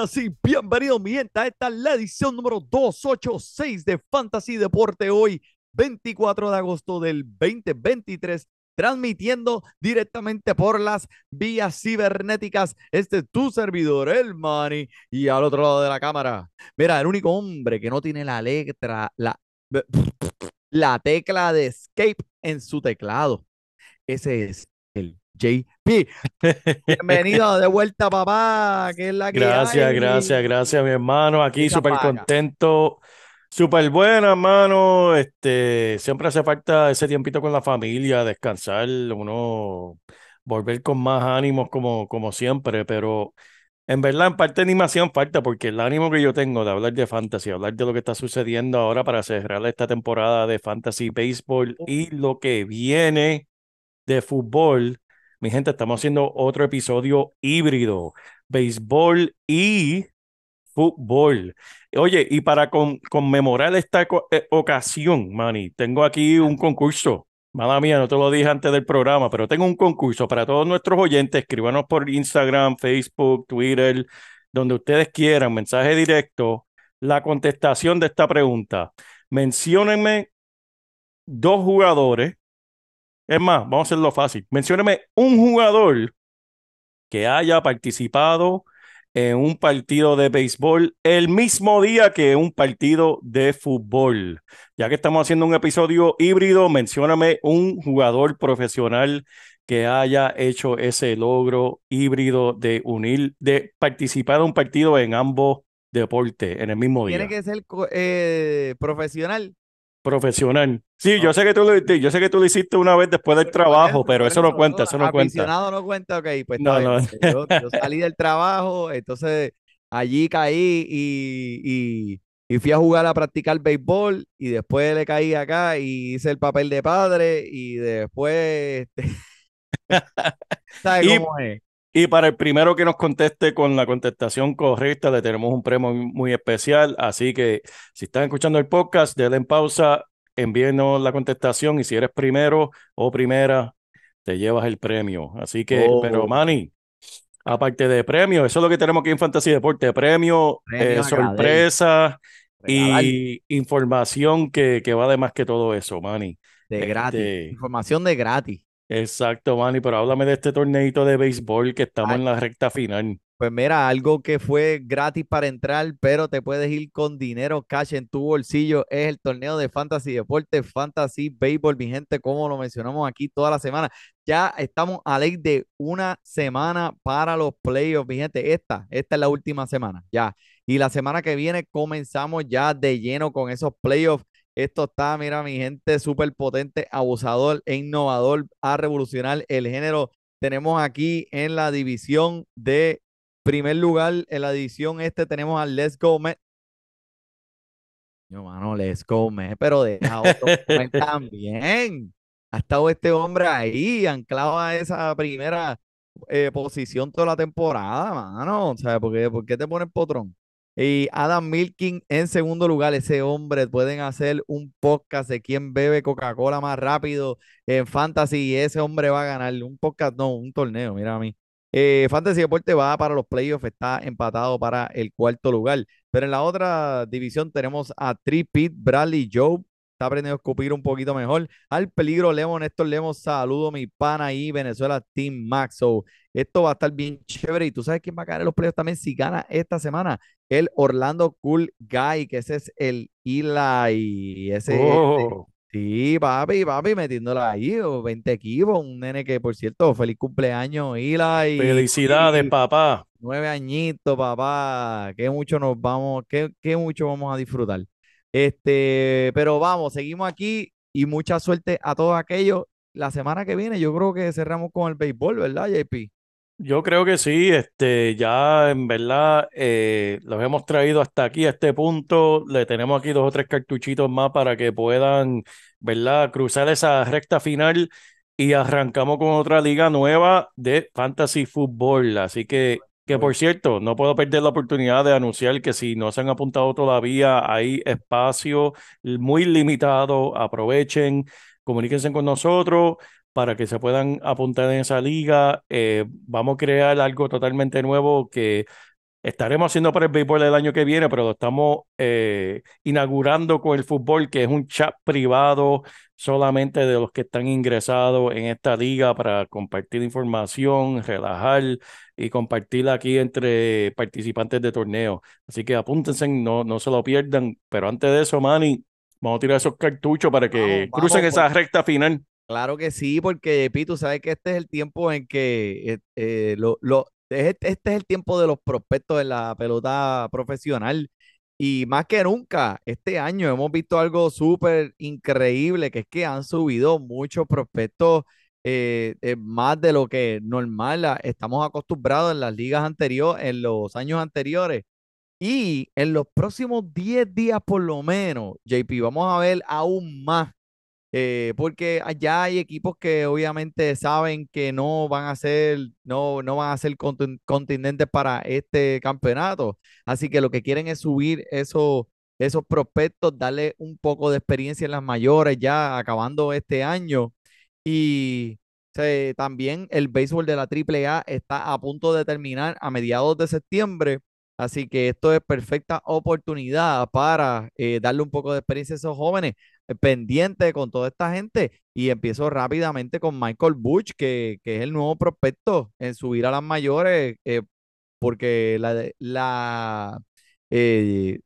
Buenas y bienvenidos, mi gente. Esta es la edición número 286 de Fantasy Deporte hoy, 24 de agosto del 2023. Transmitiendo directamente por las vías cibernéticas. Este es tu servidor, el Manny. Y al otro lado de la cámara, mira, el único hombre que no tiene la letra, la, la tecla de escape en su teclado. Ese es el JP. Bienvenido de vuelta, papá. Que es la que Gracias, hay. gracias, gracias, mi hermano. Aquí súper contento, súper buena, hermano. Este, siempre hace falta ese tiempito con la familia, descansar, uno volver con más ánimos como, como siempre, pero en verdad, en parte ni me hacían falta porque el ánimo que yo tengo de hablar de fantasy, hablar de lo que está sucediendo ahora para cerrar esta temporada de fantasy baseball y lo que viene de fútbol. Mi gente, estamos haciendo otro episodio híbrido, béisbol y fútbol. Oye, y para con- conmemorar esta eh, ocasión, Manny, tengo aquí un concurso. Mala mía, no te lo dije antes del programa, pero tengo un concurso para todos nuestros oyentes. Escríbanos por Instagram, Facebook, Twitter, donde ustedes quieran, mensaje directo, la contestación de esta pregunta. Menciónenme dos jugadores. Es más, vamos a hacerlo fácil. Mencióneme un jugador que haya participado en un partido de béisbol el mismo día que un partido de fútbol. Ya que estamos haciendo un episodio híbrido, mencióname un jugador profesional que haya hecho ese logro híbrido de unir, de participar en un partido en ambos deportes en el mismo día. Tiene que ser eh, profesional. Profesional. Sí, yo Ok. sé que tú lo, yo sé que tú lo hiciste una vez después del trabajo, pero eso no cuenta, eso no cuenta. Aficionado no cuenta, ok, pues No, no. porque Yo, yo salí del trabajo, entonces allí caí y, y, y fui a jugar a practicar béisbol y después le caí acá y hice el papel de padre y después, este, ¿sabes Y- cómo es? Y para el primero que nos conteste con la contestación correcta, le tenemos un premio muy especial. Así que si están escuchando el podcast, denle en pausa, envíenos la contestación y si eres primero o primera, te llevas el premio. Así que, Oh. pero Manny, aparte de premio, eso es lo que tenemos aquí en Fantasy Deporte, premio, Premio eh, sorpresa Regalar y información que, que va de más que todo eso, Manny. de gratis, este- información de gratis. Exacto, Manny, pero háblame de este torneito de béisbol que estamos Ay. en la recta final. Pues mira, algo que fue gratis para entrar, pero te puedes ir con dinero cash en tu bolsillo, es el torneo de Fantasy Deporte, Fantasy Baseball, mi gente, como lo mencionamos aquí toda la semana. Ya estamos a ley de una semana para los playoffs, mi gente. Esta, esta es la última semana, ya. Y la semana que viene comenzamos ya de lleno con esos playoffs. Esto está, mira, mi gente, súper potente, abusador e innovador a revolucionar el género. Tenemos aquí en la división de primer lugar, en la división este, tenemos al Let's Go Met. Yo, mano, Let's Go Met, pero deja otro Met también. Ha estado este hombre ahí, anclado a esa primera eh, posición toda la temporada, mano. O sea, ¿por qué, por qué te pones potrón? Y Adam Milkin en segundo lugar, ese hombre, pueden hacer un podcast de quién bebe Coca-Cola más rápido en Fantasy y ese hombre va a ganar un podcast, no, un torneo, mira a mí. Eh, Fantasy Deporte va para los playoffs, está empatado para el cuarto lugar. Pero en la otra división tenemos a Tripit, Bradley Joe, está aprendiendo a escupir un poquito mejor. Al peligro Lemo, Néstor Lemos, saludo mi pana ahí, Venezuela Team Max. So, esto va a estar bien chévere. Y tú sabes quién va a caer en los playoffs también si gana esta semana. El Orlando Cool Guy, que ese es el Eli. Ese es Oh, Sí, papi, papi, metiéndola ahí, o 20 equipos, un nene que, por cierto, feliz cumpleaños, Eli. felicidades, y papá. Nueve añitos, papá, qué mucho nos vamos, qué, qué mucho vamos a disfrutar. Este, pero vamos, seguimos aquí y mucha suerte a todos aquellos. La semana que viene yo creo que cerramos con el béisbol, ¿verdad, JP? Yo creo que sí, este, ya en verdad eh, los hemos traído hasta aquí, a este punto. Le tenemos aquí dos o tres cartuchitos más para que puedan, ¿verdad?, cruzar esa recta final y arrancamos con otra liga nueva de Fantasy Football. Así que, que por cierto, no puedo perder la oportunidad de anunciar que si no se han apuntado todavía, hay espacio muy limitado. Aprovechen, comuníquense con nosotros para que se puedan apuntar en esa liga. Eh, vamos a crear algo totalmente nuevo que estaremos haciendo para el béisbol el año que viene, pero lo estamos eh, inaugurando con el fútbol, que es un chat privado solamente de los que están ingresados en esta liga para compartir información, relajar y compartir aquí entre participantes de torneo. Así que apúntense, no, no se lo pierdan. Pero antes de eso, Manny, vamos a tirar esos cartuchos para que Vamos, crucen vamos, esa recta final. Claro que sí, porque JP, tú sabes que este es el tiempo en que eh, eh, lo, lo- este, este es el tiempo de los prospectos en la pelota profesional. Y más que nunca, este año hemos visto algo súper increíble, que es que han subido muchos prospectos eh, eh, más de lo que normal estamos acostumbrados en las ligas anteriores, en los años anteriores. Y en los próximos 10 días por lo menos, JP, vamos a ver aún más eh, porque allá hay equipos que obviamente saben que no van a ser, no, no van a ser contendientes para este campeonato. Así que lo que quieren es subir esos, esos prospectos, darle un poco de experiencia en las mayores ya acabando este año. Y también el béisbol de la AAA está a punto de terminar a mediados de septiembre. Así que esto es perfecta oportunidad para eh, darle un poco de experiencia a esos jóvenes pendiente con toda esta gente y empiezo rápidamente con Michael Butch, que, que es el nuevo prospecto en subir a las mayores, eh, porque la, la, eh,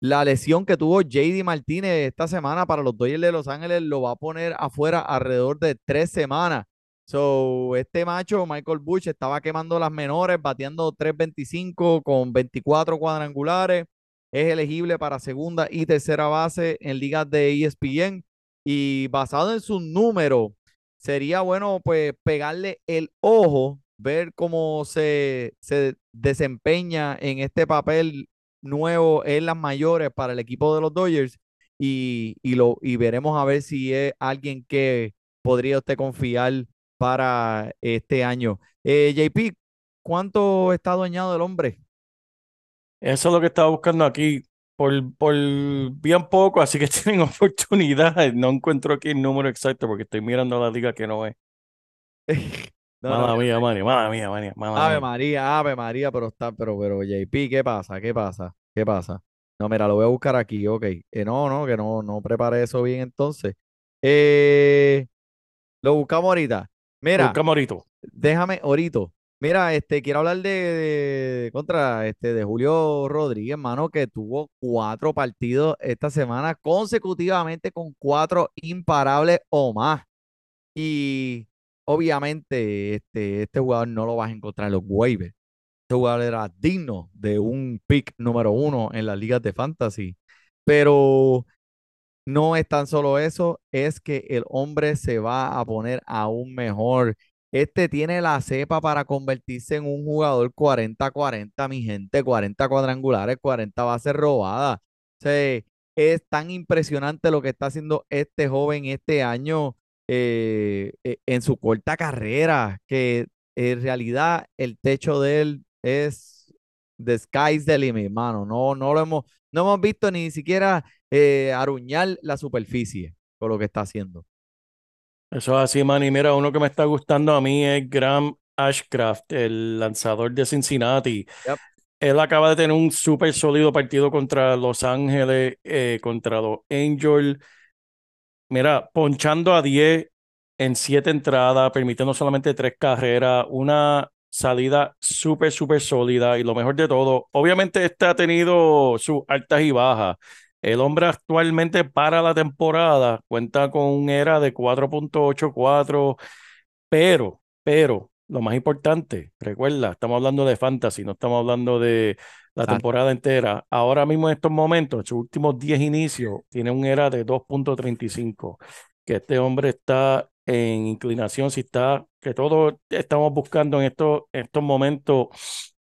la lesión que tuvo JD Martínez esta semana para los Dodgers de Los Ángeles lo va a poner afuera alrededor de tres semanas. So, este macho, Michael Bush, estaba quemando las menores, bateando 3.25 con 24 cuadrangulares. Es elegible para segunda y tercera base en ligas de ESPN. Y basado en sus números, sería bueno pues pegarle el ojo, ver cómo se, se desempeña en este papel nuevo en las mayores para el equipo de los Dodgers y, y, lo, y veremos a ver si es alguien que podría usted confiar para este año. Eh, JP, ¿cuánto está dueñado el hombre? Eso es lo que estaba buscando aquí. Por, por bien poco, así que tienen oportunidad. No encuentro aquí el número exacto porque estoy mirando la liga que no es. No, mala no, mía, Manny, mala mía, mala Ave mía. María, Ave María, pero está, pero, pero JP, ¿qué pasa? ¿Qué pasa? ¿Qué pasa? No, mira, lo voy a buscar aquí, ok. Eh, no, no, que no, no preparé eso bien entonces. Eh, lo buscamos ahorita. Mira, Busca Morito. déjame, ahorita. Mira, este, quiero hablar de, contra este de Julio Rodríguez, hermano, que tuvo cuatro partidos esta semana consecutivamente con cuatro imparables o más. Y obviamente, este, este jugador no lo vas a encontrar en los waivers. Este jugador era digno de un pick número uno en las ligas de fantasy. Pero no es tan solo eso, es que el hombre se va a poner aún mejor. Este tiene la cepa para convertirse en un jugador 40-40, mi gente, 40 cuadrangulares, 40 bases robadas. O es tan impresionante lo que está haciendo este joven este año eh, eh, en su corta carrera, que en realidad el techo de él es the sky's the limit, mano. No, no lo hemos, no hemos visto ni siquiera eh, aruñar la superficie con lo que está haciendo. Eso es así, Manny. Mira, uno que me está gustando a mí es Graham Ashcraft, el lanzador de Cincinnati. Yep. Él acaba de tener un súper sólido partido contra Los Ángeles, eh, contra los Angels. mira, ponchando a 10 en 7 entradas, permitiendo solamente 3 carreras, una salida súper, súper sólida y lo mejor de todo, obviamente este ha tenido sus altas y bajas. El hombre actualmente para la temporada cuenta con un era de 4.84, pero, pero, lo más importante, recuerda, estamos hablando de fantasy, no estamos hablando de la Exacto. temporada entera. Ahora mismo en estos momentos, en sus últimos 10 inicios, tiene un era de 2.35, que este hombre está en inclinación, si está, que todos estamos buscando en estos, en estos momentos,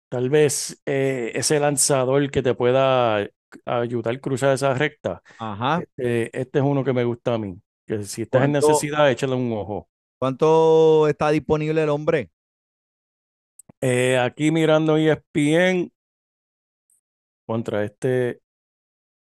tal vez eh, ese lanzador que te pueda ayudar a cruzar esa recta. Ajá. Este, este es uno que me gusta a mí, que si estás en ¿Cuánto, necesidad, échale un ojo. cuánto está disponible el hombre? Eh, aquí mirando ESPN contra este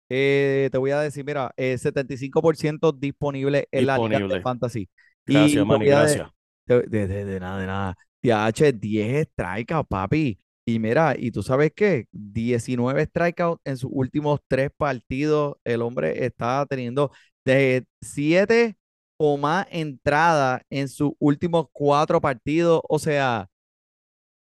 Eh, te voy a decir, mira, eh, 75% disponible en la liga de disponible. fantasy. Gracias, Y Manny, gracias. de, de- de- de nada, de nada. TH, 10 strikeouts, papi. Y mira, ¿y tú sabes qué? 19 strikeouts en sus últimos tres partidos. El hombre está teniendo de 7 o más entradas en sus últimos cuatro partidos. O sea,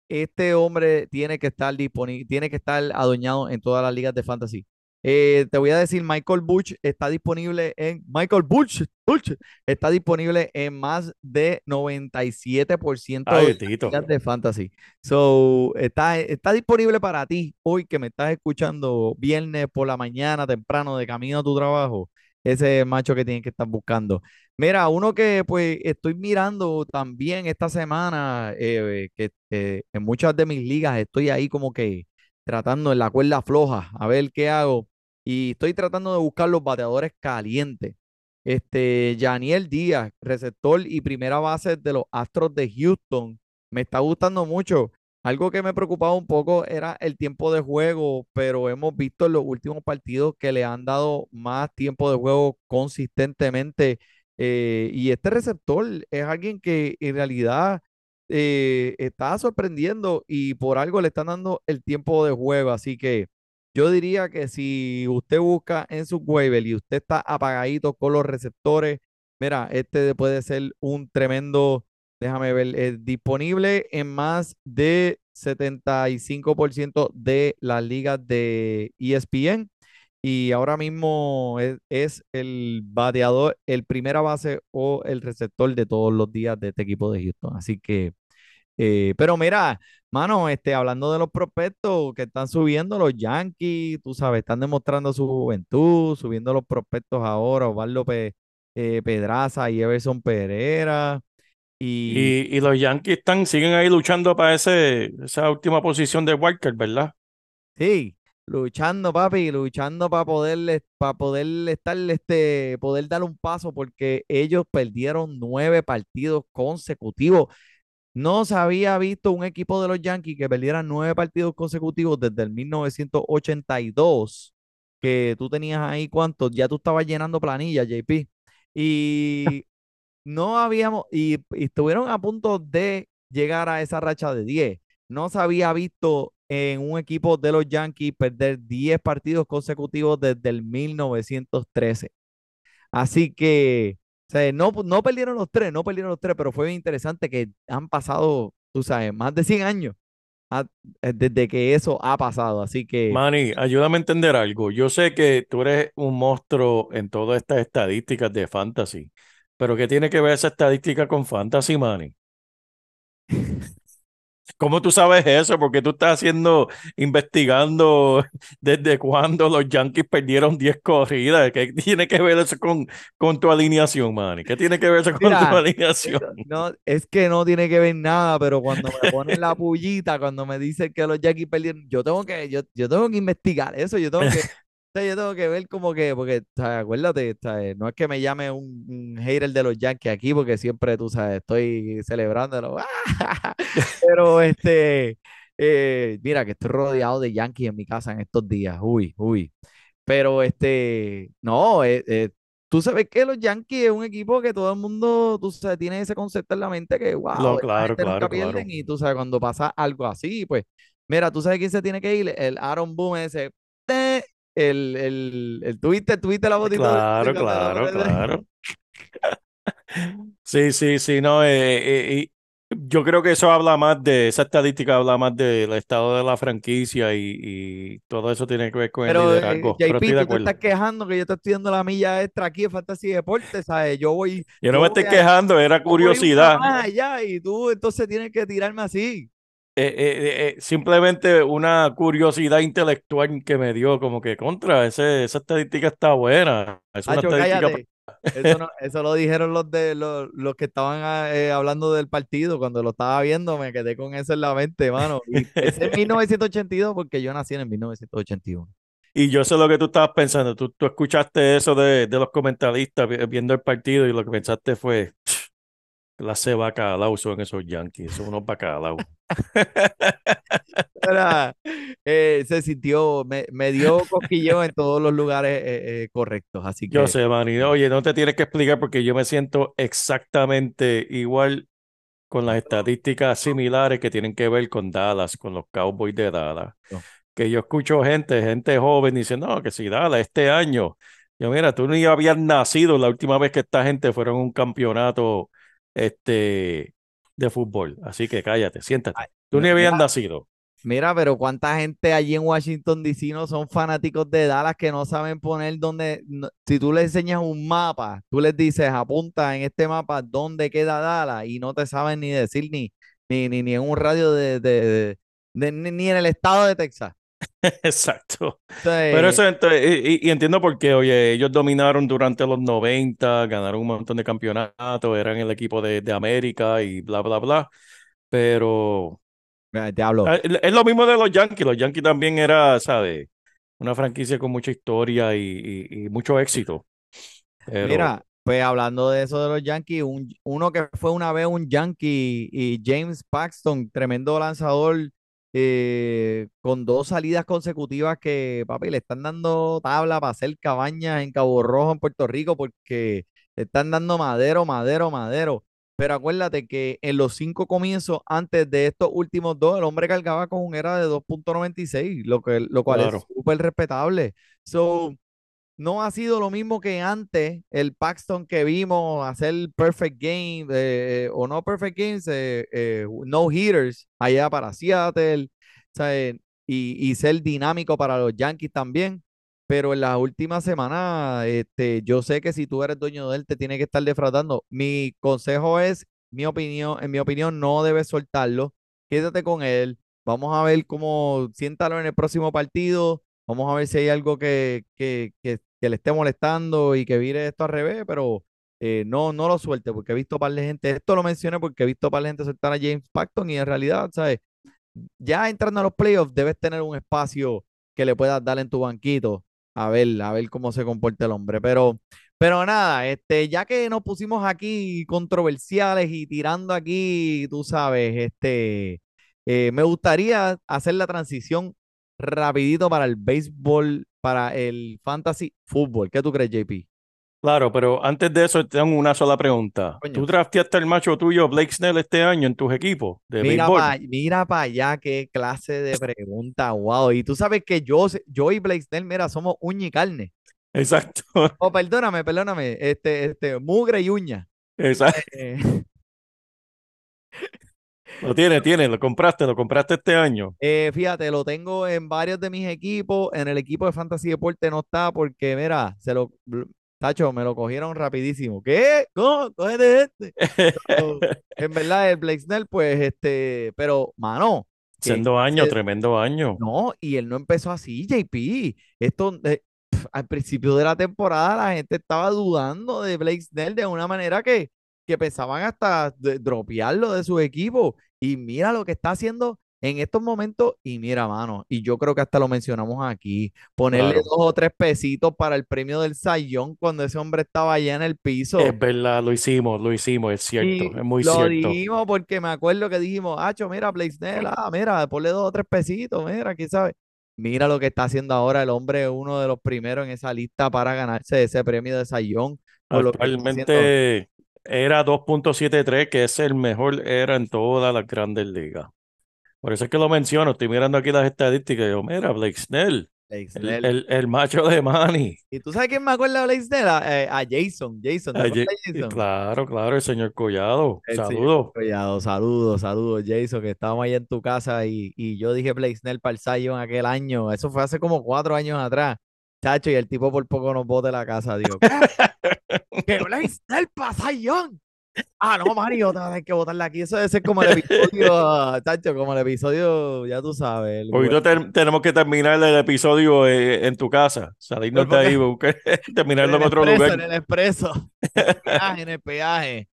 este hombre tiene que estar disponible, tiene que estar adueñado en todas las ligas de fantasy. Eh, te voy a decir, Michael Butch está disponible en Michael Butch, Butch está disponible en más de 97% Ay, de de fantasy. So, está, está disponible para ti hoy que me estás escuchando viernes por la mañana, temprano, de camino a tu trabajo. Ese macho que tienes que estar buscando. Mira, uno que pues estoy mirando también esta semana, eh, que eh, en muchas de mis ligas estoy ahí como que tratando en la cuerda floja, a ver qué hago. Y estoy tratando de buscar los bateadores calientes. Este, Yaniel Díaz, receptor y primera base de los Astros de Houston, me está gustando mucho. Algo que me preocupaba un poco era el tiempo de juego, pero hemos visto en los últimos partidos que le han dado más tiempo de juego consistentemente. eh, y este receptor es alguien que en realidad eh, está sorprendiendo y por algo le están dando el tiempo de juego. Así que yo diría que si usted busca en su waiver y usted está apagadito con los receptores, mira, este puede ser un tremendo, déjame ver, eh, disponible en más de 75% de las ligas de ESPN. Y ahora mismo es, es el bateador, el primera base o el receptor de todos los días de este equipo de Houston. Así que eh, pero mira, mano, este, hablando de los prospectos que están subiendo los Yankees, tú sabes, están demostrando su juventud, subiendo los prospectos ahora, Osvaldo Pe- eh, Pedraza y Everson Pereira. Y Y, y los Yankees están, siguen ahí luchando para ese, esa última posición de Walker, ¿verdad? sí, luchando, papi, luchando para poder, para poder estar, este, poder dar un paso, porque ellos perdieron nueve partidos consecutivos. No se había visto un equipo de los Yankees que perdiera nueve partidos consecutivos desde el 1982, que tú tenías ahí cuántos, ya tú estabas llenando planilla, JP. Y no habíamos, y, y estuvieron a punto de llegar a esa racha de 10. No se había visto en un equipo de los Yankees perder 10 partidos consecutivos desde el 1913. Así que, sea, no, no perdieron los tres, no perdieron los tres, pero fue bien interesante que han pasado, tú sabes, más de 100 años ah, eh, desde que eso ha pasado. Así que, Manny, ayúdame a entender algo. Yo sé que tú eres un monstruo en todas estas estadísticas de fantasy, pero ¿qué tiene que ver esa estadística con fantasy, Manny? ¿Cómo tú sabes eso? Porque tú estás haciendo, investigando desde cuándo los Yankees perdieron 10 corridas. ¿Qué tiene que ver eso con, con tu alineación, Manny? ¿Qué tiene que ver eso con tu alineación? no, es que no tiene que ver nada, pero cuando me ponen la pullita, cuando me dicen que los Yankees perdieron, yo tengo que, yo, yo tengo que investigar eso, yo tengo que, sea, yo tengo que ver como que, porque, sea, acuérdate, sea, no es que me llame un, un hater de los Yankees aquí, porque siempre, tú sabes, estoy celebrándolo. Pero, este, eh, mira, que estoy rodeado de Yankees en mi casa en estos días. Uy, uy. Pero, este, no, eh, eh, tú sabes que los Yankees es un equipo que todo el mundo, tú sabes, tiene ese concepto en la mente que, wow, esta claro, gente nunca claro, pierden claro. y tú sabes, cuando pasa algo así, pues, mira, tú sabes quién se tiene que ir, el Aaron Boone ese. El, el, el tuviste, tuviste la botita. de- Claro, de- claro, claro. Sí, sí, sí, no, eh, eh, y yo creo que eso habla más de, esa estadística habla más del estado de la franquicia y, y todo eso tiene que ver con el Pero, eh, liderazgo, pero JP, estoy de tú te estás quejando que yo te estoy dando la milla extra aquí en Fantasy Deportes, ¿sabes? Yo voy. Yo no yo me estoy voy a- quejando, era curiosidad. allá y tú entonces tienes que tirarme así. Eh, eh, eh, simplemente una curiosidad intelectual que me dio, como que contra, ese, esa estadística está buena. Es una Hacho, estadística cállate. Eso, no- eso lo dijeron los de los, los que estaban ah, eh, hablando del partido. Cuando lo estaba viendo, me quedé con eso en la mente, mano. Y ese es 1982 porque yo nací en el 1981. Y yo sé lo que tú estabas pensando. Tú, tú escuchaste eso de, de los comentaristas vi- viendo el partido y lo que pensaste fue, clase de bacalao son esos Yankees, son unos bacalaos. Era, eh, se sintió, me, me dio cosquilleo en todos los lugares eh, eh, correctos. Así que Yo sé, Manny. Oye, no te tienes que explicar porque yo me siento exactamente igual con las estadísticas similares que tienen que ver con Dallas, con los Cowboys de Dallas. No. Que yo escucho gente, gente joven diciendo, no, que si Dallas este año. Yo, mira, tú ni habías nacido la última vez que esta gente fueron a un campeonato este, de fútbol. Así que cállate, siéntate. Tú ni habías nacido. Mira, pero cuánta gente allí en Washington DC no son fanáticos de Dallas que no saben poner dónde, no- si tú les enseñas un mapa, tú les dices, apunta en este mapa dónde queda Dallas y no te saben ni decir ni, ni, ni, ni en un radio de, de- de- de- ni, ni en el estado de Texas. Exacto. Pero eso, entonces, y, entiendo por qué, oye, ellos dominaron durante los 90, ganaron un montón de campeonatos, eran el equipo de, de América y bla, bla, bla. Pero te hablo. ah, es es lo mismo de los Yankees. Los Yankees también era, ¿sabes? Una franquicia con mucha historia y, y- y mucho éxito. Pero Mira, pues hablando de eso de los Yankees, un- uno que fue una vez un Yankee y James Paxton, tremendo lanzador, eh, con dos salidas consecutivas que, papi, le están dando tabla para hacer cabañas en Cabo Rojo, en Puerto Rico, porque le están dando madero, madero, madero. Pero acuérdate que en los cinco comienzos antes de estos últimos dos, el hombre cargaba con un era de 2.96, lo, que, lo cual Claro. es súper respetable. So, no ha sido lo mismo que antes, el Paxton que vimos hacer perfect game eh, o no perfect games, eh, eh, no hitters allá para Seattle, ¿sabe? Y, y ser dinámico para los Yankees también. Pero en las últimas semanas, este, yo sé que si tú eres dueño de él, te tiene que estar defraudando. Mi consejo es, mi opinión, en mi opinión, no debes soltarlo. Quédate con él. Vamos a ver cómo siéntalo en el próximo partido. Vamos a ver si hay algo que, que, que, le esté molestando y que vire esto al revés, pero eh, no, no lo suelte, porque he visto par de gente, esto lo mencioné porque he visto par de gente soltar a James Paxton y en realidad, ¿sabes? Ya entrando a los playoffs, debes tener un espacio que le puedas dar en tu banquito a ver, a ver cómo se comporta el hombre. Pero, pero nada, este, ya que nos pusimos aquí controversiales y tirando aquí, tú sabes, este, eh, me gustaría hacer la transición rapidito para el béisbol, para el fantasy fútbol. ¿Qué tú crees, JP? claro, pero antes de eso tengo una sola pregunta. Coño. ¿Tú drafteaste el macho tuyo, Blake Snell, este año en tus equipos de Mira béisbol? para mira pa allá qué clase de pregunta, wow. Y tú sabes que yo, yo y Blake Snell, mira, somos uña y carne. Exacto, Oh, perdóname, perdóname, este, este, mugre y uña. exacto. Eh, Lo tienes, tienes, lo compraste, lo compraste este año. eh, fíjate, lo tengo en varios de mis equipos. En el equipo de Fantasy Deporte no está porque, mira, se lo, Tacho, me lo cogieron rapidísimo. ¿Qué? ¿Cómo? Cógete este. En verdad, el Blake Snell, pues, este, pero, mano, Siendo año, tremendo año. No, y él no empezó así, JP. Esto, eh, al principio de la temporada, la gente estaba dudando de Blake Snell de una manera que, que pensaban hasta dropearlo de su equipo. Y mira lo que está haciendo en estos momentos. Y mira, mano, y yo creo que hasta lo mencionamos aquí, ponerle Claro. dos o tres pesitos para el premio del Sayón cuando ese hombre estaba allá en el piso. Es verdad, lo hicimos, lo hicimos, es cierto, Y es muy lo cierto. dijimos porque me acuerdo que dijimos, Acho, mira, Blake Snell, ah, mira, ponle dos o tres pesitos, mira, quién sabe. Mira lo que está haciendo ahora el hombre, uno de los primeros en esa lista para ganarse ese premio de Sayón. lo. Actualmente era 2.73, que es el mejor era en todas las grandes ligas. Por eso es que lo menciono, estoy mirando aquí las estadísticas y yo, mira, Blake Snell, Blake El, Snell. el- el macho de Manny. ¿Y tú sabes quién me acuerda de Blake Snell? A, eh, a Jason. Jason, ¿te Ah, acuerdas Ye- de Jason? Claro, claro, el señor Collado. Saludos. Collado, saludos, saludos, Jason, que estábamos ahí en tu casa y, y yo dije Blake Snell para el Zion aquel año. Eso fue hace como cuatro años atrás. Chacho, y el tipo por poco nos bota de la casa. ¿qué? ¿Que Blake Snell para Zion? Ah, no, Mario, te vas a tener que botarla aquí. Eso debe ser como el episodio, Chacho, como el episodio, ya tú sabes. Hoy ter- tenemos que terminar el episodio eh, en tu casa. Salirnos de ahí, buscar- terminarlo en el otro expreso, lugar. En el expreso. En el peaje, en el peaje.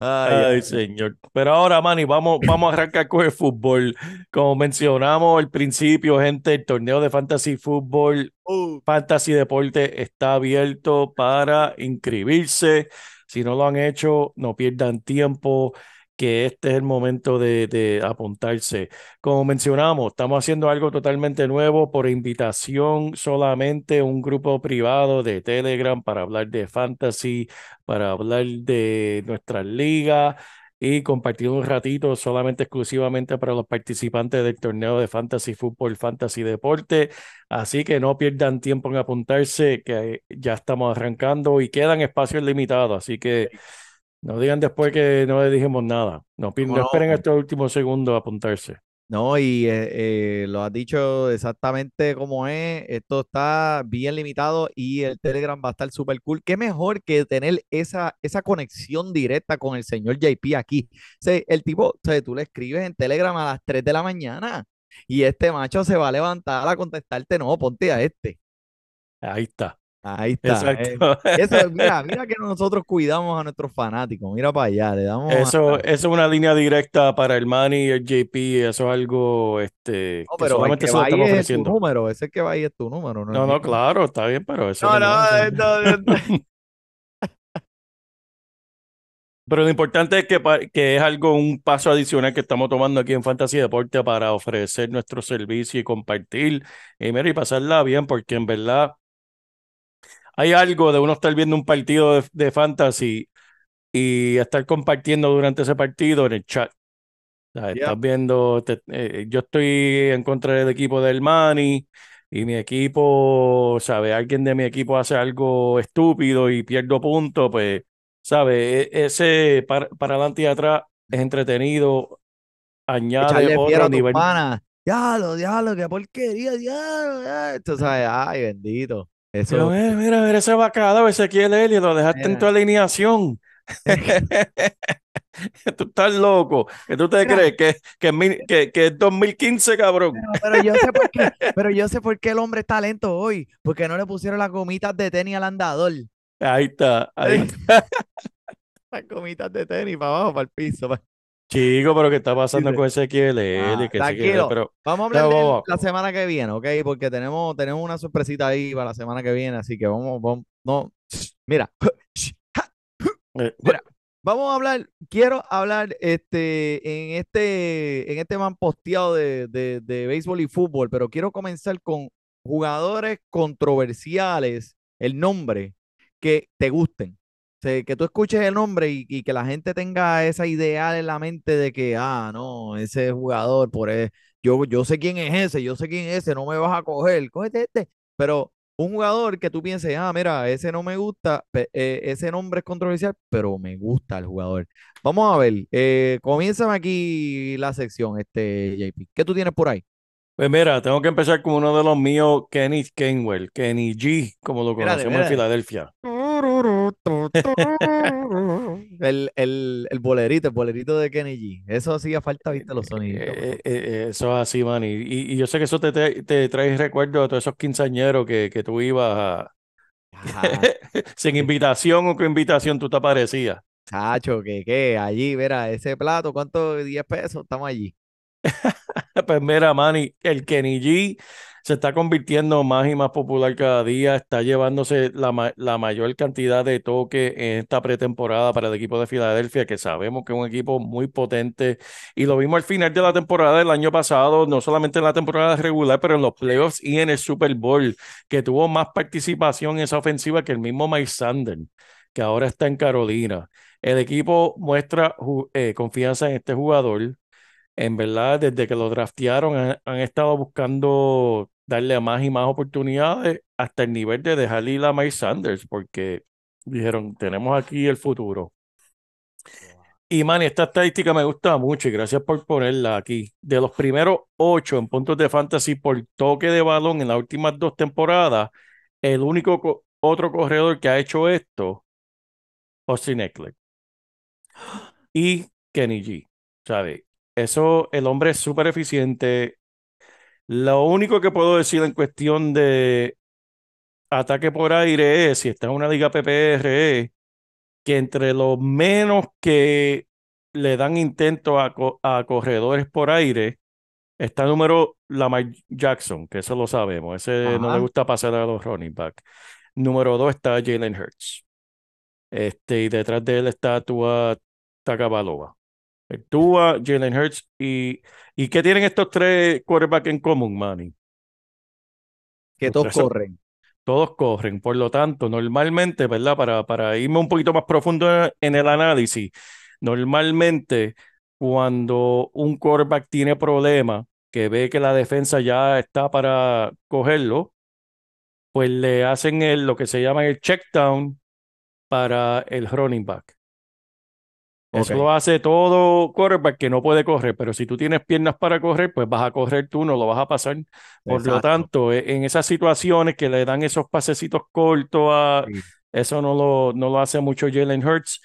Ay, señor. Pero ahora, Manny, vamos, vamos a arrancar con el fútbol. Como mencionamos al principio, gente, el torneo de Fantasy Fútbol, uh, Fantasy Deporte está abierto para inscribirse. Si no lo han hecho, no pierdan tiempo, que este es el momento de, de apuntarse. Como mencionamos, estamos haciendo algo totalmente nuevo por invitación solamente, un grupo privado de Telegram para hablar de fantasy, para hablar de nuestras ligas y compartir un ratito solamente exclusivamente para los participantes del torneo de Fantasy Fútbol, Fantasy Deporte. Así que no pierdan tiempo en apuntarse, que ya estamos arrancando y quedan espacios limitados. Así que no digan después que no les dijimos nada. No, esperen estos últimos segundos a apuntarse. No, y eh, eh, lo has dicho exactamente como es. Esto está bien limitado y el Telegram va a estar súper cool. Qué mejor que tener esa, esa conexión directa con el señor JP aquí. O sea, el tipo, o sea, tú le escribes en Telegram a las 3 de la mañana y este macho se va a levantar a contestarte. No, ponte a este. Ahí está. Ahí está. eh. Eso, mira, mira que nosotros cuidamos a nuestros fanáticos. Mira para allá, le damos. a- Eso, eso es una línea directa para el Manny y el JP. Eso es algo este, No, que pero el solamente que se lo va ahí es tu número. Ese que va ahí es tu número. No, No, el no, claro, está bien, pero eso No, no no. Pero lo importante es que, que es algo, un paso adicional que estamos tomando aquí en Fantasy Deporte para ofrecer nuestro servicio y compartir y, mira, y pasarla bien, porque en verdad hay algo de uno estar viendo un partido de, de Fantasy y estar compartiendo durante ese partido en el chat. O sea, Yeah. estás viendo, te- eh, yo estoy en contra del equipo del Manny y mi equipo, ¿sabe? Alguien de mi equipo hace algo estúpido y pierdo puntos, pues, ¿sabe? E- Ese para, para adelante y atrás es entretenido, añade otro nivel. Diablo, diablo, qué porquería, diablo, diablo. Tú sabes, ay, bendito. Eso. Pero, mira, mira, mira ese bacalao, Ezequiel Elliott, lo dejaste en tu alineación. Tú estás loco. ¿Qué tú te Mira. crees? ¿Que, que, que, que es 2015, cabrón? Pero, pero yo sé por qué, pero yo sé por qué el hombre está lento hoy. Porque no le pusieron las gomitas de tenis al andador. Ahí está, ahí está. Las gomitas de tenis para abajo, para el piso. Chico, pero ¿qué está pasando con Ezequiel Ah, Elliott? Que tranquilo. pero Vamos a hablar No, de vamos. la semana que viene, ¿ok? Porque tenemos, tenemos una sorpresita ahí para la semana que viene, así que vamos, vamos, no, mira, eh, Mira, vamos a hablar, quiero hablar este, en este, en este man posteado de, de, de béisbol y fútbol, pero quiero comenzar con jugadores controversiales, el nombre, que te gusten. Sea, que tú escuches el nombre y, y que la gente tenga esa ideal en la mente de que, ah, no, ese jugador, por e- yo, yo sé quién es ese, yo sé quién es ese, no me vas a coger, cógete este. Pero un jugador que tú pienses, ah, mira, ese no me gusta, eh, ese nombre es controversial, pero me gusta el jugador. Vamos a ver, eh, comiénzame aquí la sección, este JP. ¿Qué tú tienes por ahí? Pues mira, tengo que empezar con uno de los míos, Kenny Gainwell, Kenny G, como lo conocemos en. Filadelfia. El, el, el bolerito, el bolerito de Kenny G. Eso hacía falta, viste, los sonidos. Eh, eh, eh, eso es así, man. Y, yo sé que eso te, te, te trae recuerdos de todos esos quinceañeros que, que tú ibas a- sin invitación o con invitación, tú te aparecías. Chacho, que qué, allí, verá, ese plato, ¿cuánto? 10 pesos, estamos allí. Pues mira, Manny, el Kenny G se está convirtiendo más y más popular cada día, está llevándose la, la mayor cantidad de toques en esta pretemporada para el equipo de Filadelfia, que sabemos que es un equipo muy potente y lo vimos al final de la temporada del año pasado, no solamente en la temporada regular, pero en los playoffs y en el Super Bowl, que tuvo más participación en esa ofensiva que el mismo Mike Sander, que ahora está en Carolina. El equipo muestra eh, confianza en este jugador. En verdad, desde que lo draftearon, han, han estado buscando darle más y más oportunidades hasta el nivel de dejar ir a Mike Sanders, porque dijeron, tenemos aquí el futuro. Y man, esta estadística me gusta mucho y gracias por ponerla aquí. De los primeros ocho en puntos de fantasy por toque de balón en las últimas dos temporadas, el único co- otro corredor que ha hecho esto, Austin Eckler y Kenny G. ¿Sabe? Eso, el hombre es súper eficiente. Lo único que puedo decir en cuestión de ataque por aire es, si está en una liga PPR, es que entre los menos que le dan intento a, co- a corredores por aire, está número Lamar Jackson, que eso lo sabemos. Ese no le gusta pasar a los running back. Número dos está Jalen Hurts. Este, y detrás de él está Tua Tagovailoa. El Tua, Jalen Hurts y, ¿y qué tienen estos tres quarterbacks en común, Manny? Que todos corren. todos corren, por lo tanto, normalmente, ¿verdad? Para, para irme un poquito más profundo en, en el análisis, normalmente cuando un quarterback tiene problemas, que ve que la defensa ya está para cogerlo, pues le hacen el, lo que se llama el check down para el running back. Eso lo hace todo quarterback que no puede correr, pero si tú tienes piernas para correr, pues vas a correr tú, no lo vas a pasar. Por lo tanto, e- en esas situaciones que le dan esos pasecitos cortos a, Sí. eso no lo, no lo hace mucho Jalen Hurts,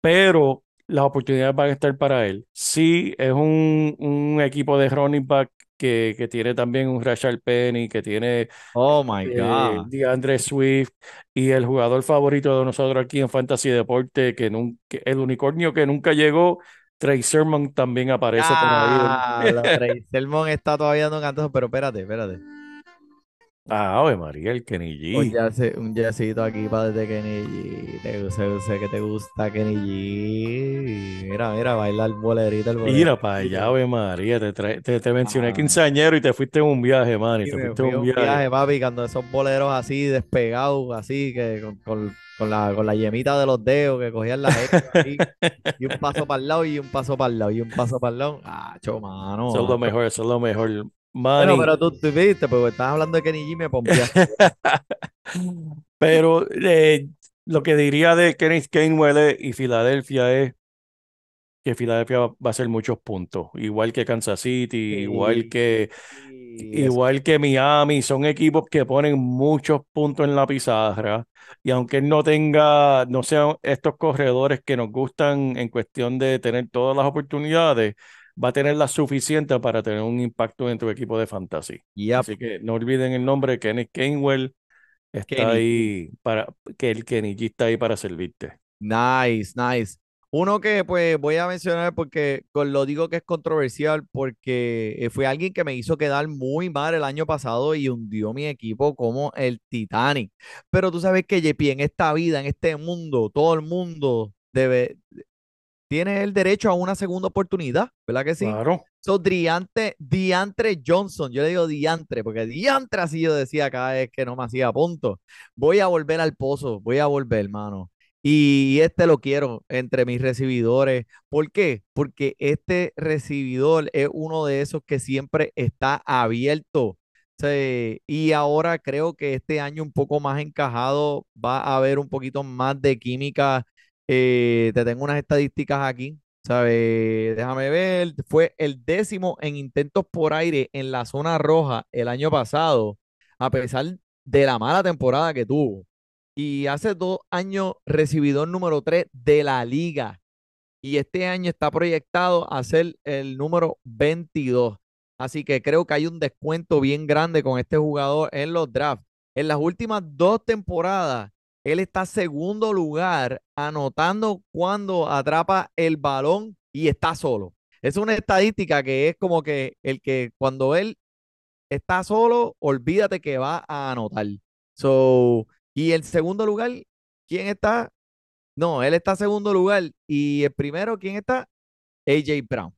pero las oportunidades van a estar para él. Sí, es un, un equipo de running back que, que tiene también un Rashard Penny, que tiene Oh my eh, God. DeAndre Swift y el jugador favorito de nosotros aquí en Fantasy Deporte, que, nun- que el unicornio que nunca llegó, Trey Sermon también aparece por Ah, ahí. Trey Sermon está todavía dando cantos, pero espérate, espérate. Ah, Ave María, el Kenny Un G. un jerseycito aquí para desde Kenny G. Te, sé, sé que te gusta Kenny G. Mira, mira, baila el bolerito, el bolerito. Mira para allá, Ave María, te, trae- te, te mencioné Ah. quinceañero y te fuiste en un viaje, man, y te fuiste fui en un viaje. viaje, papi, cuando esos boleros así despegados, así, que con, con, con la, con la yemita de los dedos, que cogían la así, y un paso para el lado, y un paso para el lado, y un paso para el lado. Ah, cho, mano. Eso es lo mejor, eso es lo mejor. Bueno, pero tú, tú viste, pues estás hablando de Kenny G, me pompeaste. pero eh, lo que diría de Kenneth Gainwell y Filadelfia es que Filadelfia va a hacer muchos puntos, igual que Kansas City, igual que Sí, Igual que Miami, son equipos que ponen muchos puntos en la pizarra. Y aunque él no tenga, no sean estos corredores que nos gustan en cuestión de tener todas las oportunidades, va a tener la suficiente para tener un impacto en tu equipo de fantasy. Yep. Así que no olviden el nombre, Kenneth Gainwell está Kenny ahí para, que el Kenny G está ahí para servirte. Nice, nice. Uno que pues voy a mencionar porque con lo digo que es controversial porque eh, fue alguien que me hizo quedar muy mal el año pasado y hundió mi equipo como el Titanic. Pero tú sabes que JP, en esta vida, en este mundo, todo el mundo debe, tiene el derecho a una segunda oportunidad, ¿verdad que sí? Claro. So, Diante, Diantre Johnson, yo le digo Diantre, porque Diantre así yo decía cada vez que no me hacía punto. Voy a volver al pozo, voy a volver, hermano. Y este lo quiero entre mis recibidores. ¿Por qué? Porque este recibidor es uno de esos que siempre está abierto. Sí, y ahora creo que este año un poco más encajado va a haber un poquito más de química. Eh, te tengo unas estadísticas aquí. ¿Sabe? Déjame ver. Fue el décimo en intentos por aire en la zona roja el año pasado, a pesar de la mala temporada que tuvo. Y hace dos años recibidor número 3 de la liga. Y este año está proyectado a ser el número 22. Así que creo que hay un descuento bien grande con este jugador en los drafts. En las últimas dos temporadas, él está segundo lugar anotando cuando atrapa el balón y está solo. Es una estadística que es como que el que cuando él está solo, olvídate que va a anotar. So, y el segundo lugar, ¿quién está? No, él está segundo lugar. Y el primero, ¿quién está? AJ Brown.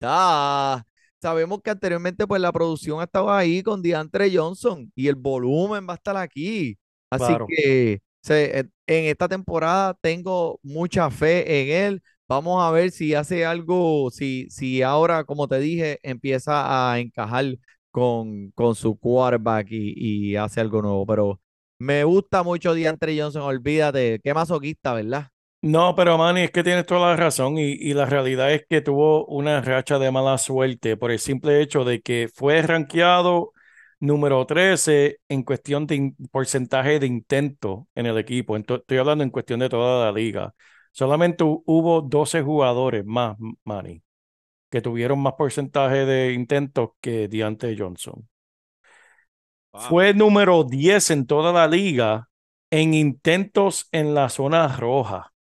Ah, sabemos que anteriormente pues la producción estaba ahí con DeAndre Johnson y el volumen va a estar aquí. Así Claro. que se- en esta temporada tengo mucha fe en él. Vamos a ver si hace algo, si, si ahora, como te dije, empieza a encajar con, con su quarterback y, y hace algo nuevo. Pero me gusta mucho DeAndre Johnson, olvídate, qué masoquista, ¿verdad? No, pero Manny, es que tienes toda la razón y, y la realidad es que tuvo una racha de mala suerte por el simple hecho de que fue rankeado número 13 en cuestión de porcentaje de intento en el equipo. Estoy hablando en cuestión de toda la liga. Solamente hu- hubo 12 jugadores más, Manny, que tuvieron más porcentaje de intentos que Deontay Johnson. Fue número 10 en toda la liga en intentos en la zona roja.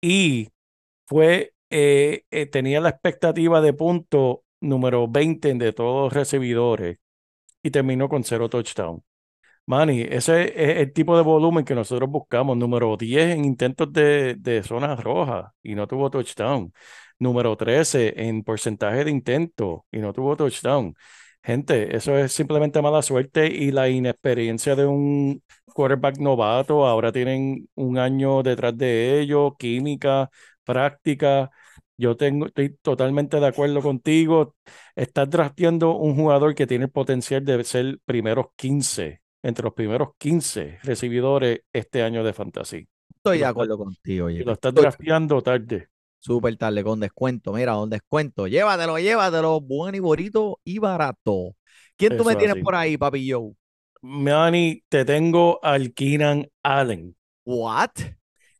Y fue, eh, eh, tenía la expectativa de punto número 20 de todos los recibidores y terminó con cero touchdown. Manny, ese es el tipo de volumen que nosotros buscamos. Número 10 en intentos de, de zona roja y no tuvo touchdown. Número 13 en porcentaje de intento y no tuvo touchdown. Gente, eso es simplemente mala suerte y la inexperiencia de un quarterback novato. Ahora tienen un año detrás de ellos, química, práctica. Yo tengo, estoy totalmente de acuerdo contigo. Estás drafteando un jugador que tiene el potencial de ser primeros 15, entre los primeros 15 recibidores este año de fantasy. Estoy de acuerdo contigo, Y lo estás drafteando tarde. súper tarde con descuento. Mira, un descuento. Llévatelo, llévatelo. Bueno y bonito y barato. ¿Quién tú me tienes así. por ahí, papi Joe? Manny, te tengo al Keenan Allen. What?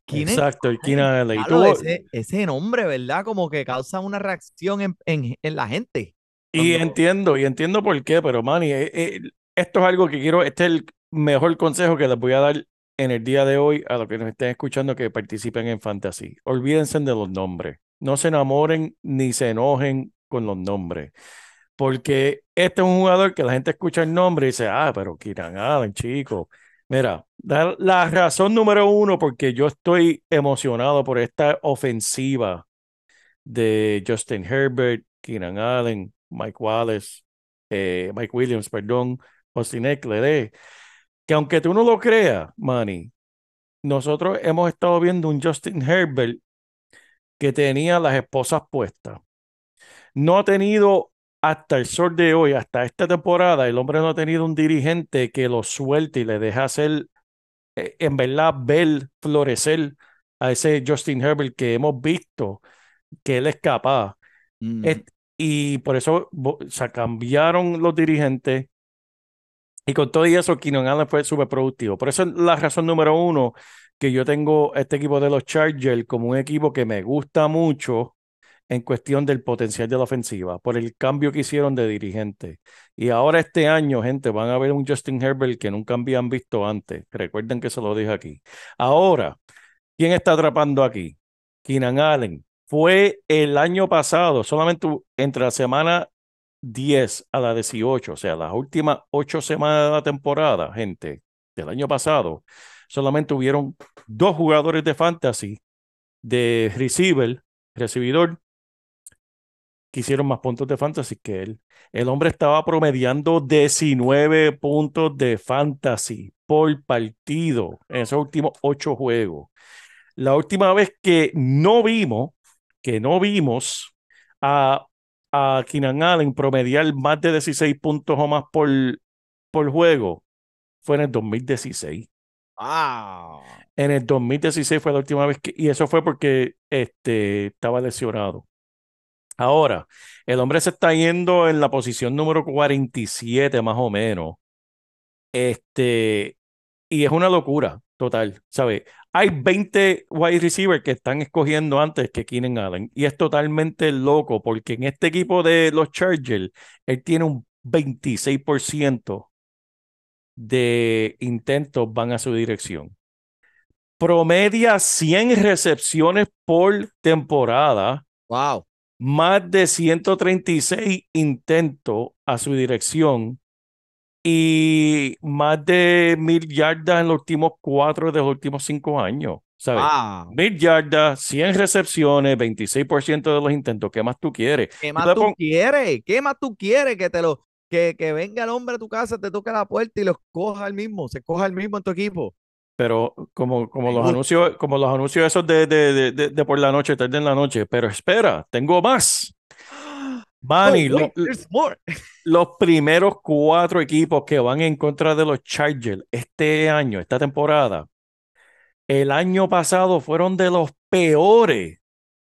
Exacto, el Allen. Keenan Allen. Y Diablo, tuvo- ese, ese nombre, ¿verdad? Como que causa una reacción en, en- en la gente. Y entiendo, y entiendo por qué, pero Manny, eh, eh, esto es algo que quiero, este es el mejor consejo que les voy a dar en el día de hoy a los que nos estén escuchando que participen en Fantasy. Olvídense de los nombres. No se enamoren ni se enojen con los nombres. Porque este es un jugador que la gente escucha el nombre y dice, ah, pero Keenan Allen, chico. Mira, la, razón número uno porque yo estoy emocionado por esta ofensiva de Justin Herbert, Keenan Allen, Mike Wallace, eh, Mike Williams, perdón, Austin Eckler, eh, que aunque tú no lo creas, Manny, nosotros hemos estado viendo un Justin Herbert que tenía las esposas puestas. No ha tenido hasta el sol de hoy, hasta esta temporada, el hombre no ha tenido un dirigente que lo suelte y le deje hacer, eh, en verdad, ver florecer a ese Justin Herbert que hemos visto que él es capaz. Mm, y por eso se cambiaron los dirigentes. Y con todo eso, Keenan Allen fue súper productivo. Por eso es la razón número uno que yo tengo este equipo de los Chargers como un equipo que me gusta mucho en cuestión del potencial de la ofensiva, por el cambio que hicieron de dirigente. Y ahora este año, gente, van a ver un Justin Herbert que nunca habían visto antes. Recuerden que se lo dije aquí. Ahora, ¿quién está atrapando aquí? Keenan Allen. Fue el año pasado, solamente entre la semana 10 a la 18, o sea, las últimas ocho semanas de la temporada, gente, del año pasado, solamente hubieron dos jugadores de fantasy de receiver, recibidor, que hicieron más puntos de fantasy que él. El hombre estaba promediando 19 puntos de fantasy por partido en esos últimos ocho juegos. La última vez que no vimos, que no vimos a, a Keenan Allen promediar más de 16 puntos o más por, por juego fue en el 2016. ¡Wow! En el 2016 fue la última vez que, y eso fue porque este, estaba lesionado. Ahora, el hombre se está yendo en la posición número 47 más o menos. Este, y es una locura total, ¿sabes? Hay 20 wide receivers que están escogiendo antes que Keenan Allen y es totalmente loco porque en este equipo de los Chargers, él tiene un 26% de intentos van a su dirección. Promedia 100 recepciones por temporada, ¡Wow! Más de 136 intentos a su dirección y más de mil yardas en los últimos cuatro de los últimos cinco años. ¿Sabes? Mil yardas, 100 recepciones, 26% de los intentos. ¿Qué más tú quieres? ¿Qué más tú quieres? ¿Qué más tú quieres? Que te lo, que, que venga el hombre a tu casa, te toque la puerta y los coja el mismo, se coja el mismo en tu equipo. Pero como, como los anuncios, como los anuncios esos de, de, de, de- por la noche, tarde en la noche. Pero espera, tengo más. Manny, Oh, wait, lo- there's more. los primeros cuatro equipos que van en contra de los Chargers este año, esta temporada, el año pasado fueron de los peores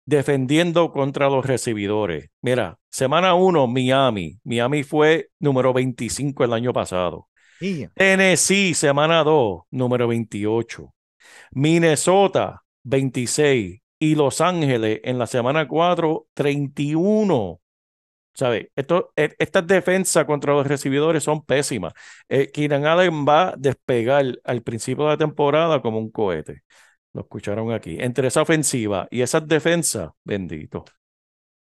defendiendo contra los recibidores. Mira, semana uno, Miami. Miami fue número 25 el año pasado. Yeah. Tennessee, semana 2, número 28. Minnesota, 26. Y Los Ángeles en la semana 4, 31. ¿Sabes? Esto, estas defensas contra los recibidores son pésimas. Eh, Allen va a despegar al principio de la temporada como un cohete. Lo escucharon aquí. Entre esa ofensiva y esas defensas, bendito.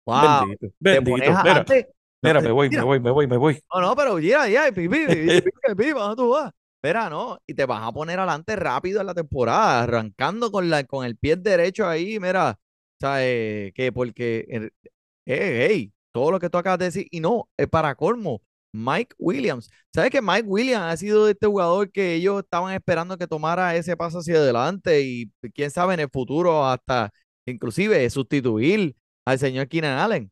Wow. Bendito. Te pones. Mira, me voy, me voy, me voy, me voy. No, no, pero ya, ya, pipi, pipi, ¿dónde tú vas? Espera, no, y te vas a poner adelante rápido en la temporada, arrancando con la, con el pie derecho ahí, mira, o sea, eh, que porque, eh, eh, hey, todo lo que tú acabas de decir, y no, es para colmo, Mike Williams, ¿sabes que Mike Williams ha sido este jugador que ellos estaban esperando que tomara ese paso hacia adelante y quién sabe en el futuro hasta inclusive sustituir al señor Keenan Allen?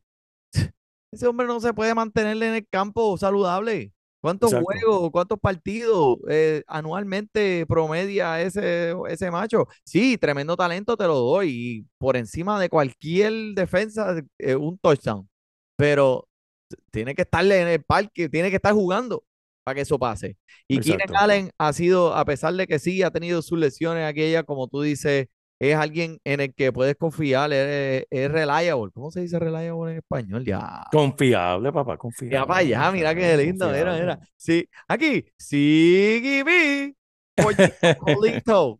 Ese hombre no se puede mantener en el campo saludable. ¿Cuántos Exacto. juegos, cuántos partidos eh, anualmente promedia ese, ese macho? Sí, tremendo talento te lo doy. Y por encima de cualquier defensa, eh, un touchdown. Pero tiene que estarle en el parque, tiene que estar jugando para que eso pase. Y Keenan. Allen ha sido, a pesar de que sí ha tenido sus lesiones aquellas, como tú dices, es alguien en el que puedes confiar, es, es reliable. ¿Cómo se dice reliable en español? Ya. Confiable, papá, confiable. Ya para allá, mira qué lindo, mira, mira. Sí, aquí, Siggy Polito.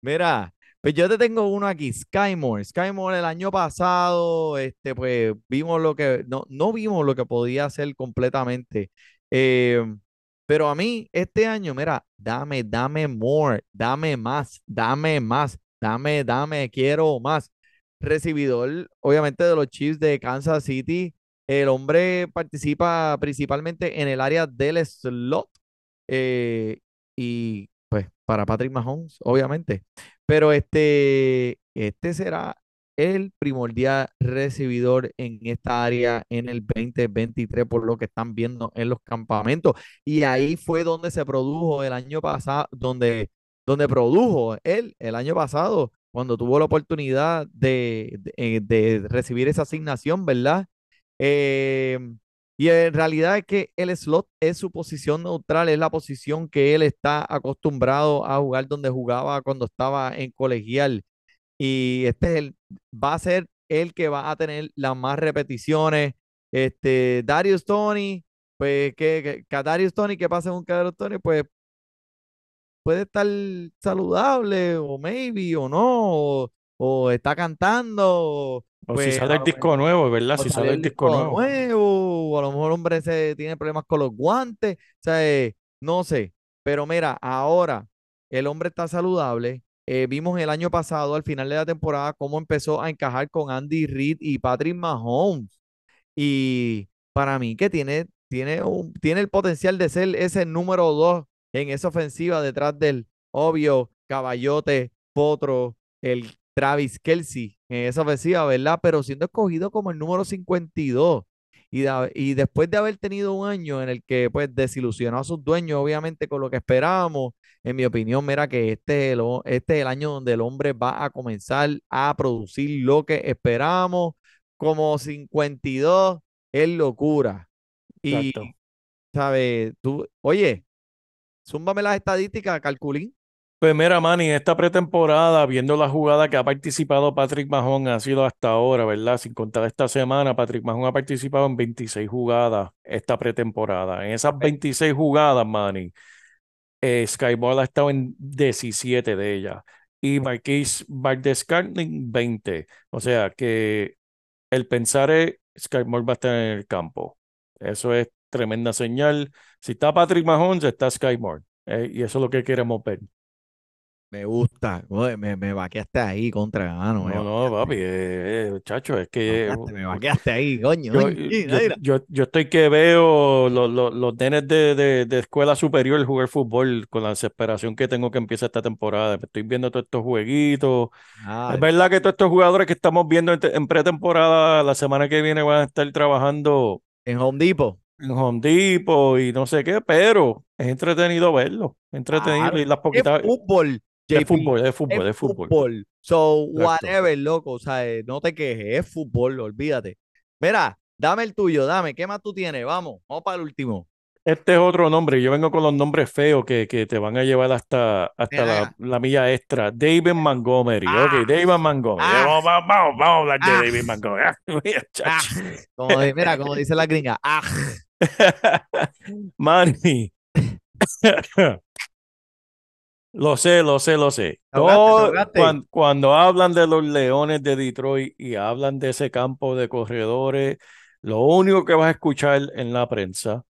Mira, pues yo te tengo uno aquí, Skymore. Skymore el año pasado, este, pues vimos lo que, no, no vimos lo que podía hacer completamente. Eh, pero a mí, este año, mira, dame, dame more, dame más, dame más, dame, dame, quiero más. Recibidor, obviamente, de los Chiefs de Kansas City. El hombre participa principalmente en el área del slot. eh, y pues para Patrick Mahomes, obviamente. Pero este, este será el primordial recibidor en esta área en el 2023, por lo que están viendo en los campamentos. Y ahí fue donde se produjo el año pasado, donde, donde produjo él el año pasado, cuando tuvo la oportunidad de, de, eh, recibir esa asignación, ¿verdad? Eh, y en realidad es que el slot es su posición neutral, es la posición que él está acostumbrado a jugar donde jugaba cuando estaba en colegial. Y este es el, va a ser el que va a tener las más repeticiones. Este, Darius Tony, pues que, Darius Tony, ¿qué pasa con Darius Tony? Pues puede estar saludable, o maybe, o no, o, o está cantando, o, O si pues, sale el disco nuevo, ¿verdad? Si sale sale el disco nuevo. nuevo, o a lo mejor el hombre se tiene problemas con los guantes, o sea, eh, no sé, pero mira, ahora el hombre está saludable. eh, vimos el año pasado, al final de la temporada, cómo empezó a encajar con Andy Reid y Patrick Mahomes. Y para mí que tiene, tiene, un, tiene el potencial de ser ese número dos en esa ofensiva detrás del obvio Caballote, Potro, el Travis Kelsey en esa ofensiva, ¿verdad? Pero siendo escogido como el número 52. Y, de- y después de haber tenido un año en el que pues desilusionó a sus dueños, obviamente con lo que esperábamos, en mi opinión, mira que este es el, este es el año donde el hombre va a comenzar a producir lo que esperábamos, como 52 es locura. Y. ¿sabes? Tú, oye, zúmbame las estadísticas, calculín. Pues mira, Manny, esta pretemporada, viendo la jugada que ha participado Patrick Mahomes, ha sido hasta ahora, ¿verdad? Sin contar esta semana, Patrick Mahomes ha participado en 26 jugadas esta pretemporada. En esas 26 jugadas, Manny, eh, Skyball ha estado en 17 de ellas. Y Marquise Valdez-Scantling, 20. O sea que el pensar es Skyball va a estar en el campo. Eso es tremenda señal. Si está Patrick Mahomes, está Skymore. Eh, y eso es lo que queremos ver. Me gusta. Joder, me, me vaqueaste ahí contra mano. No, no, papi, eh, eh, chacho, es que vaqueaste, me vaqueaste ahí, coño. yo, coño, yo, yo- yo estoy que veo los, los, los nenes de, de, de escuela superior jugar fútbol con la desesperación que tengo que empiece esta temporada. Estoy viendo todos estos jueguitos. Es verdad que todos estos jugadores que estamos viendo en pretemporada la semana que viene van a estar trabajando en Home Depot. En Home Depot y no sé qué, pero es entretenido verlo, entretenido y las Es poquitas fútbol, es fútbol, es fútbol, es es fútbol. fútbol. So, Exacto. whatever, loco. O sea, eh, no te quejes, es fútbol, olvídate. Mira, dame el tuyo, dame. ¿Qué más tú tienes? Vamos, vamos para el último. Este es otro nombre, yo vengo con los nombres feos que, que te van a llevar hasta, hasta la, la milla extra. David Montgomery, Ah. ok, David Montgomery. Ah. Vamos, vamos, vamos, vamos a hablar de Ah. David Montgomery. Mira, chacho. Como mira, como dice la gringa. Manny. Lo sé, lo sé, lo sé. Ahogaste, ahogaste. cuando, hablan de los Leones de Detroit y hablan de ese campo de corredores, lo único que vas a escuchar en la prensa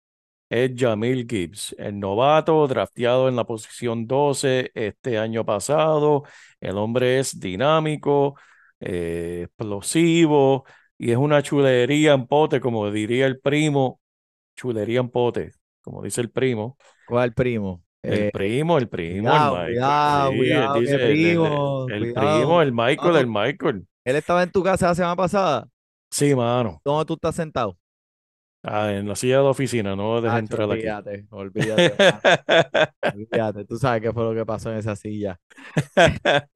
es Jamil Gibbs, el novato drafteado en la posición 12 este año pasado. El hombre es dinámico, eh, explosivo y es una chulería en pote, como diría el primo, chulería en pote, como dice el primo. ¿cuál primo? El Eh, primo, el primo, cuidado, el Michael. cuidado, Sí, cuidado, él que dice, el- primo, el, primo, el Michael, el Michael. él estaba en tu casa la semana pasada. Sí, mano. ¿Dónde tú estás sentado? Ah, en la silla de la oficina, no Acho, entrar aquí. olvídate, olvídate, olvídate. Tú sabes qué fue lo que pasó en esa silla.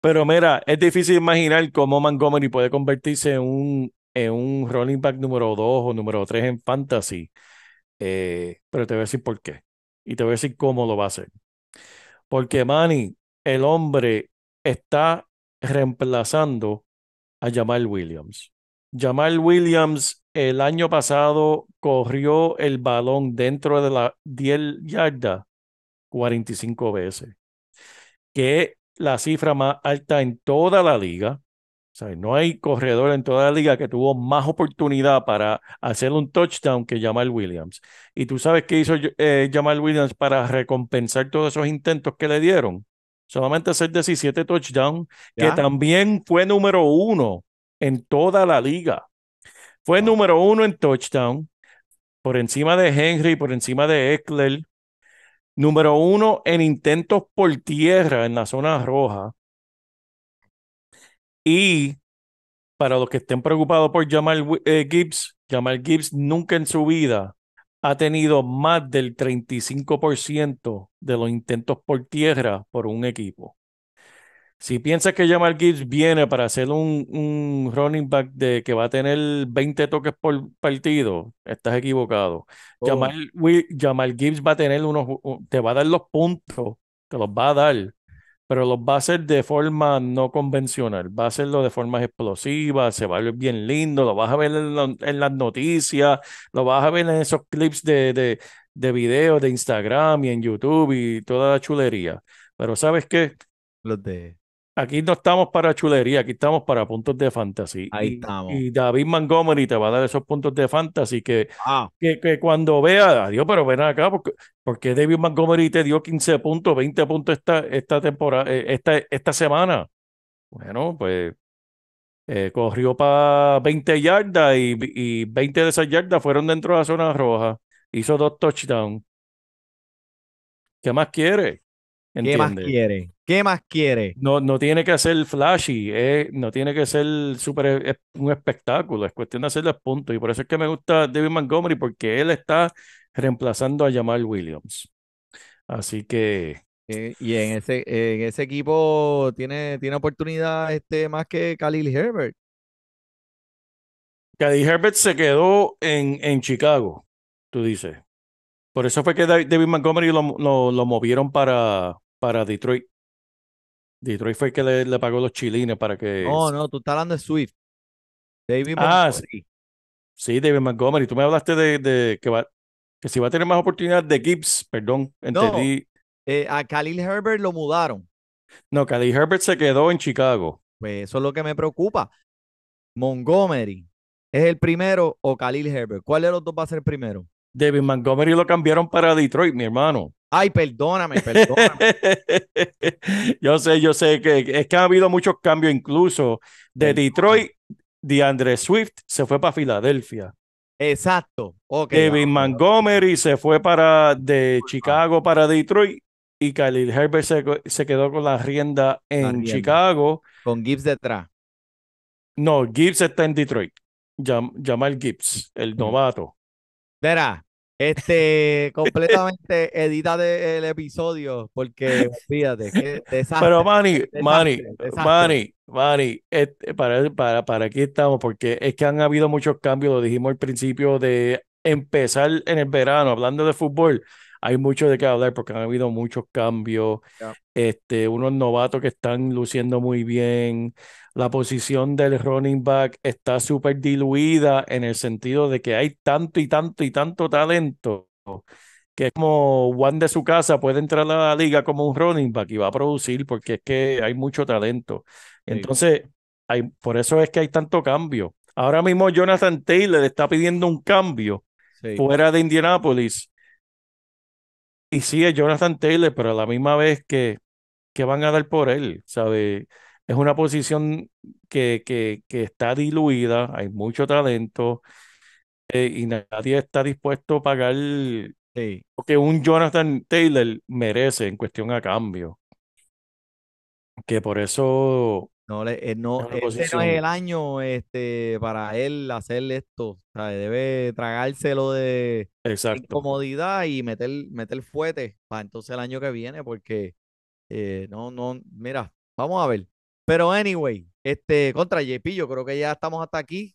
Pero mira, es difícil imaginar cómo Montgomery puede convertirse en un, en un running back número 2 o número 3 en fantasy. Eh, pero te voy a decir por qué. Y te voy a decir cómo lo va a hacer. Porque Manny, el hombre, está reemplazando a Jamal Williams. Jamal Williams el año pasado corrió el balón dentro de la 10 yardas 45 veces, que es la cifra más alta en toda la liga. O sea, no hay corredor en toda la liga que tuvo más oportunidad para hacer un touchdown que Jamal Williams. Y tú sabes qué hizo eh, Jamal Williams para recompensar todos esos intentos que le dieron. Solamente hacer 17 touchdowns, que también fue número uno en toda la liga. Fue Wow. número uno en touchdown, por encima de Henry, por encima de Eckler. Número uno en intentos por tierra en la zona roja. Y para los que estén preocupados por Jamal eh, Gibbs, Jamal Gibbs nunca en su vida ha tenido más del 35% de los intentos por tierra por un equipo. Si piensas que Jamal Gibbs viene para hacer un, un running back de que va a tener 20 toques por partido, estás equivocado. Oh, Jamal, Gibbs va a tener unos, te va a dar los puntos, te los va a dar, pero los va a hacer de forma no convencional, va a hacerlo de forma explosiva, se va a ver bien lindo, lo vas a ver en, la- en las noticias, lo vas a ver en esos clips de, de, de videos de Instagram y en YouTube y toda la chulería. Pero ¿sabes qué? los de. Aquí no estamos para chulería, aquí estamos para puntos de fantasy. Ahí Y- estamos. Y David Montgomery te va a dar esos puntos de fantasy que Ah, que, que cuando vea, adiós, pero ven acá, porque, porque David Montgomery te dio 15 puntos, 20 puntos esta, esta temporada, eh, esta, esta semana. Bueno, pues eh, corrió para 20 yardas y, y 20 de esas yardas fueron dentro de la zona roja. Hizo dos touchdowns. ¿Qué más quiere? ¿qué más quiere? ¿Qué más quiere? No, no tiene que ser flashy, eh, no tiene que ser super, es un espectáculo, es cuestión de hacerles puntos. Y por eso es que me gusta David Montgomery, porque él está reemplazando a Jamal Williams. Así que Eh, y en ese, en ese equipo tiene, tiene oportunidad este, más que Khalil Herbert. Cady Herbert se quedó en, en Chicago, tú dices. Por eso fue que David David Montgomery lo, lo, lo movieron para, para Detroit. Detroit fue el que le, le pagó los chilines para que... No, no, tú estás hablando de Swift. David Ah, Montgomery. Sí, David Montgomery. Tú me hablaste de, de que, va, que si va a tener más oportunidad de Gibbs, perdón, entendí. Eh, a Khalil Herbert lo mudaron. No, Cady Herbert se quedó en Chicago. Pues eso es lo que me preocupa. Montgomery, ¿es el primero o Khalil Herbert? ¿Cuál de los dos va a ser el primero? David Montgomery lo cambiaron para Detroit, mi hermano. Ay, perdóname, perdóname. yo sé, yo sé que es que ha habido muchos cambios, incluso de. Detroit, DeAndre Swift se fue para Filadelfia. Exacto. Ok. Kevin ahora- Montgomery se fue para de Chicago para Detroit y Khalil Herbert se, se quedó con la rienda en rienda. Chicago. Con Gibbs detrás. No, Gibbs está en Detroit. Jam- Jamal Gibbs, el novato. Verá, este, completamente edítate el episodio porque, fíjate, qué desastre. Pero Manny, desastre, Manny, desastre. Manny, Manny, este, para, para, para aquí estamos, porque es que han habido muchos cambios, lo dijimos al principio de empezar en el verano, hablando de fútbol, hay mucho de qué hablar porque han habido muchos cambios, este, unos novatos que están luciendo muy bien, la posición del running back está súper diluida en el sentido de que hay tanto y tanto y tanto talento que es como Juan de su casa puede entrar a la liga como un running back y va a producir porque es que hay mucho talento. Entonces, hay, por eso es que hay tanto cambio. Ahora mismo Jonathan Taylor está pidiendo un cambio Sí. fuera de Indianapolis. Y sí, es Jonathan Taylor, pero a la misma vez que, que van a dar por él, ¿sabe? Es una posición que, que, que está diluida, hay mucho talento eh, y nadie está dispuesto a pagar Sí. lo que un Jonathan Taylor merece en cuestión a cambio. Que por eso, No, le, eh, no, este no es el año este, para él hacer esto. ¿sabe? Debe tragárselo de exacto. incomodidad y meter, meter fuete para entonces el año que viene, porque eh, no, no, mira, vamos a ver. Pero anyway, este, contra JP, yo creo que ya estamos hasta aquí.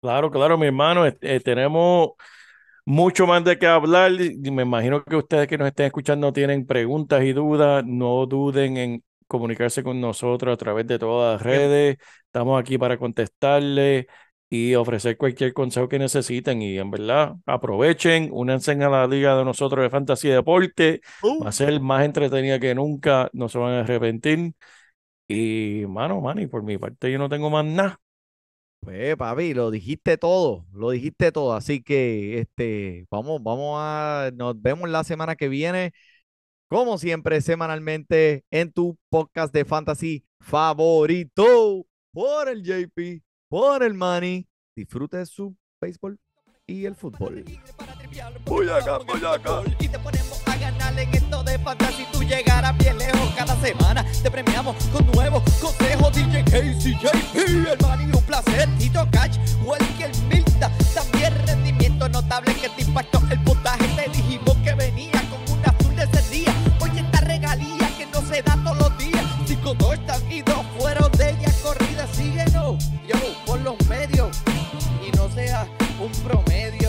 Claro, claro, mi hermano, eh, tenemos mucho más de qué hablar. Me imagino que ustedes que nos estén escuchando tienen preguntas y dudas. No duden en comunicarse con nosotros a través de todas las redes. Estamos aquí para contestarles y ofrecer cualquier consejo que necesiten. Y en verdad, aprovechen, únanse a la liga de nosotros de Fantasy Deporte. Va a ser más entretenida que nunca, no se van a arrepentir. Y, mano, mani, por mi parte yo no tengo más nada. Pues, papi, lo dijiste todo, lo dijiste todo. Así que, este, vamos, vamos a, nos vemos la semana que viene, como siempre, semanalmente en tu podcast de fantasy favorito por el JP, por el Manny. Disfrute de su béisbol y el fútbol. Voy acá, voy acá. Y te ponemos a ganar en esto de fantasy. Tú llegarás bien lejos cada semana. Te premiamos con nuevos consejos. DJ Casey, JP, el Manny, un placer. Tito Catch, Welker Milta. También rendimiento notable que te impactó el puntaje. Te dijimos se da todos los días. Cinco touchdowns y dos fueron de ella corrida. Síguenos, yo, por los medios. Y no sea un promedio.